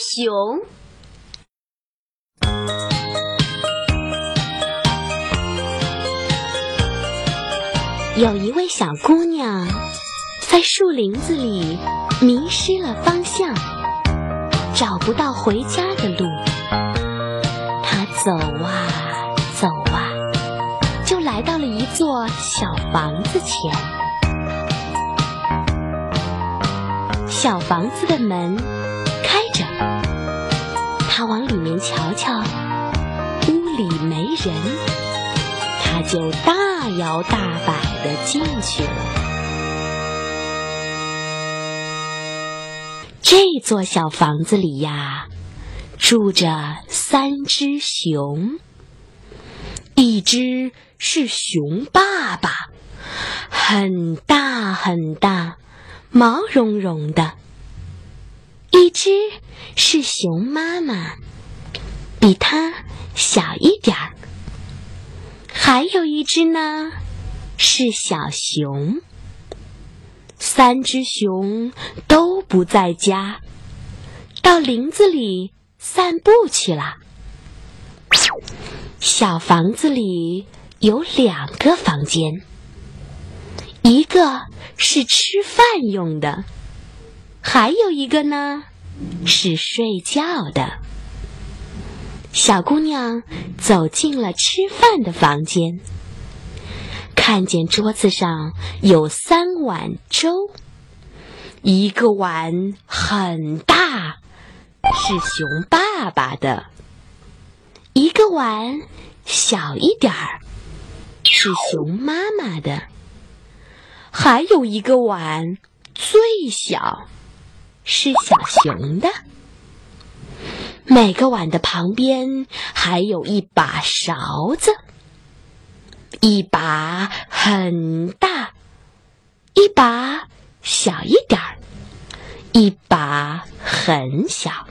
熊。有一位小姑娘在树林子里迷失了方向，找不到回家的路。她走啊走啊，就来到了一座小房子前。小房子的门人，他就大摇大摆的进去了。这座小房子里呀，住着三只熊，一只是熊爸爸，很大很大，毛茸茸的；一只是熊妈妈，比它小一点儿；还有一只呢，是小熊。三只熊都不在家，到林子里散步去了。小房子里有两个房间，一个是吃饭用的，还有一个呢是睡觉的。小姑娘走进了吃饭的房间。看见桌子上有三碗粥，一个碗很大，是熊爸爸的；一个碗小一点儿，是熊妈妈的；还有一个碗最小，是小熊的。每个碗的旁边还有一把勺子。一把很大，一把小一点儿，一把很小。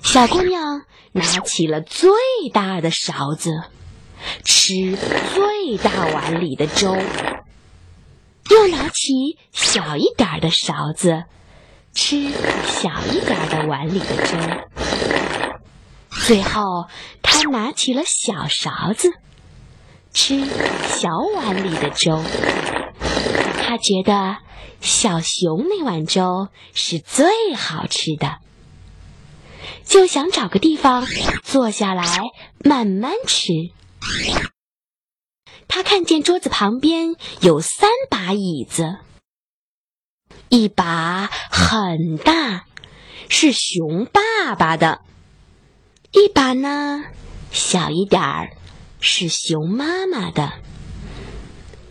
小姑娘拿起了最大的勺子，吃最大碗里的粥；又拿起小一点儿的勺子，吃小一点的碗里的粥。最后，他拿起了小勺子。吃小碗里的粥，他觉得小熊那碗粥是最好吃的，就想找个地方坐下来慢慢吃。他看见桌子旁边有三把椅子，一把很大，是熊爸爸的；一把呢，小一点儿。是熊妈妈的，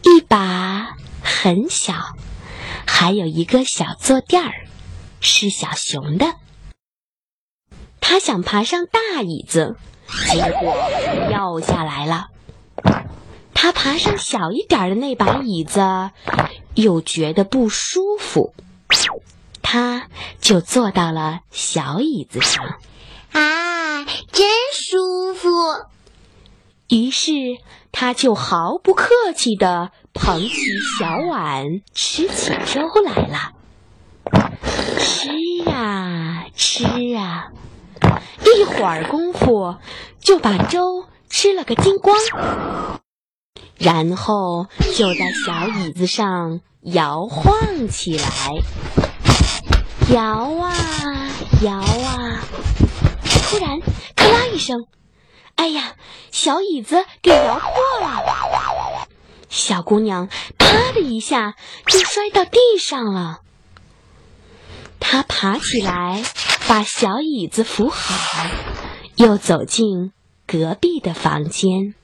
一把很小，还有一个小坐垫儿，是小熊的。他想爬上大椅子，结果掉下来了。他爬上小一点的那把椅子，又觉得不舒服，他就坐到了小椅子上。啊，真舒服！于是，他就毫不客气地捧起小碗，吃起粥来了。吃啊吃啊，一会儿功夫就把粥吃了个精光，然后就在小椅子上摇晃起来，摇啊摇啊，突然咔啦一声。哎呀，小椅子给摇破了！小姑娘啪的一下就摔到地上了。她爬起来，把小椅子扶好，又走进隔壁的房间。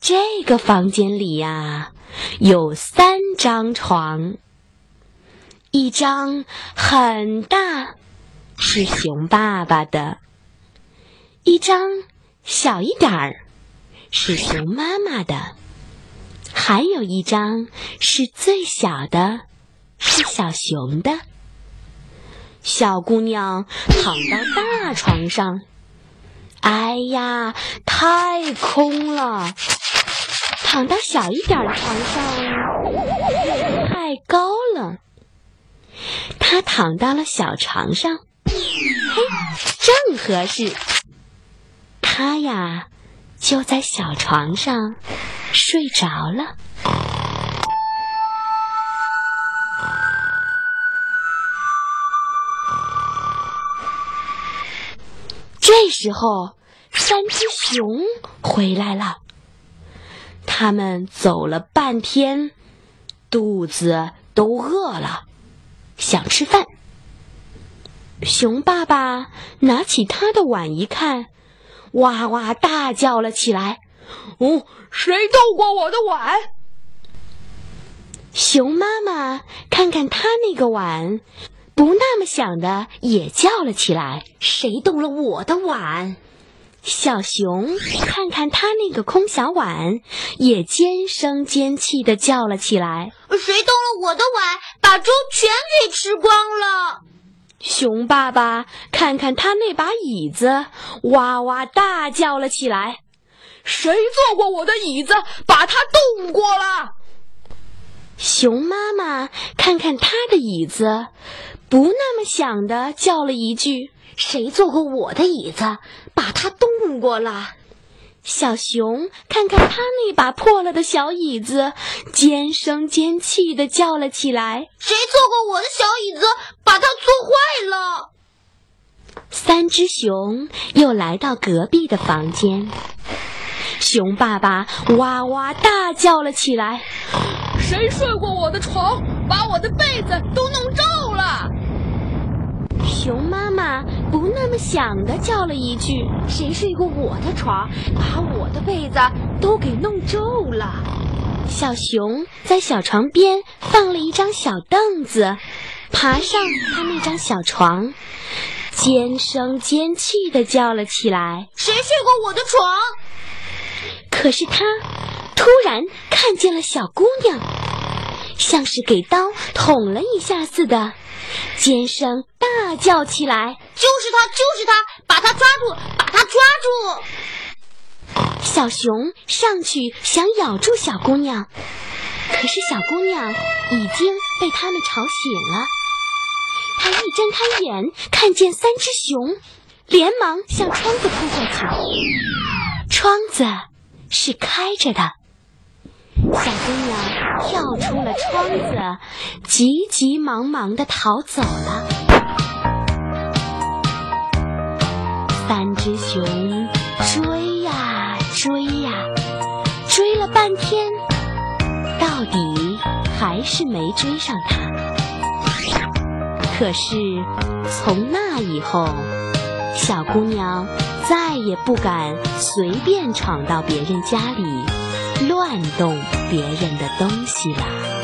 这个房间里呀，有三张床，一张很大，是熊爸爸的。一张小一点儿，是熊妈妈的；还有一张是最小的，是小熊的。小姑娘躺到大床上，哎呀，太空了！躺到小一点的床上，太高了。他躺到了小床上，嘿，正合适。他呀，就在小床上睡着了。这时候，三只熊回来了。他们走了半天，肚子都饿了，想吃饭。熊爸爸拿起他的碗一看，哇哇大叫了起来：“哦，谁动过我的碗？”熊妈妈看看他那个碗，不那么想的也叫了起来：“谁动了我的碗？”小熊看看他那个空小碗，也尖声尖气的叫了起来：“谁动了我的碗，把粥全给吃光了？”熊爸爸看看他那把椅子，哇哇大叫了起来：“谁坐过我的椅子，把它动过了？”熊妈妈看看他的椅子，不那么想的叫了一句。谁坐过我的椅子，把它动过了？小熊看看他那把破了的小椅子，尖声尖气的叫了起来：“谁坐过我的小椅子，把它坐坏了？”三只熊又来到隔壁的房间，熊爸爸哇哇大叫了起来：“谁睡过我的床，把我的被子都弄皱了？”熊妈妈不那么想的叫了一句：“谁睡过我的床，把我的被子都给弄皱了？”小熊在小床边放了一张小凳子，爬上他那张小床，尖声尖气的叫了起来：“谁睡过我的床？”可是他突然看见了小姑娘，像是给刀捅了一下似的。尖声大叫起来：“就是他，就是他！把他抓住，把他抓住！”小熊上去想咬住小姑娘，可是小姑娘已经被他们吵醒了。他一睁开眼，看见三只熊，连忙向窗子扑过去。窗子是开着的。小姑娘跳出了窗子，急急忙忙的逃走了。三只熊追呀追呀，追了半天，到底还是没追上它。可是从那以后，小姑娘再也不敢随便闯到别人家里。乱动别人的东西了。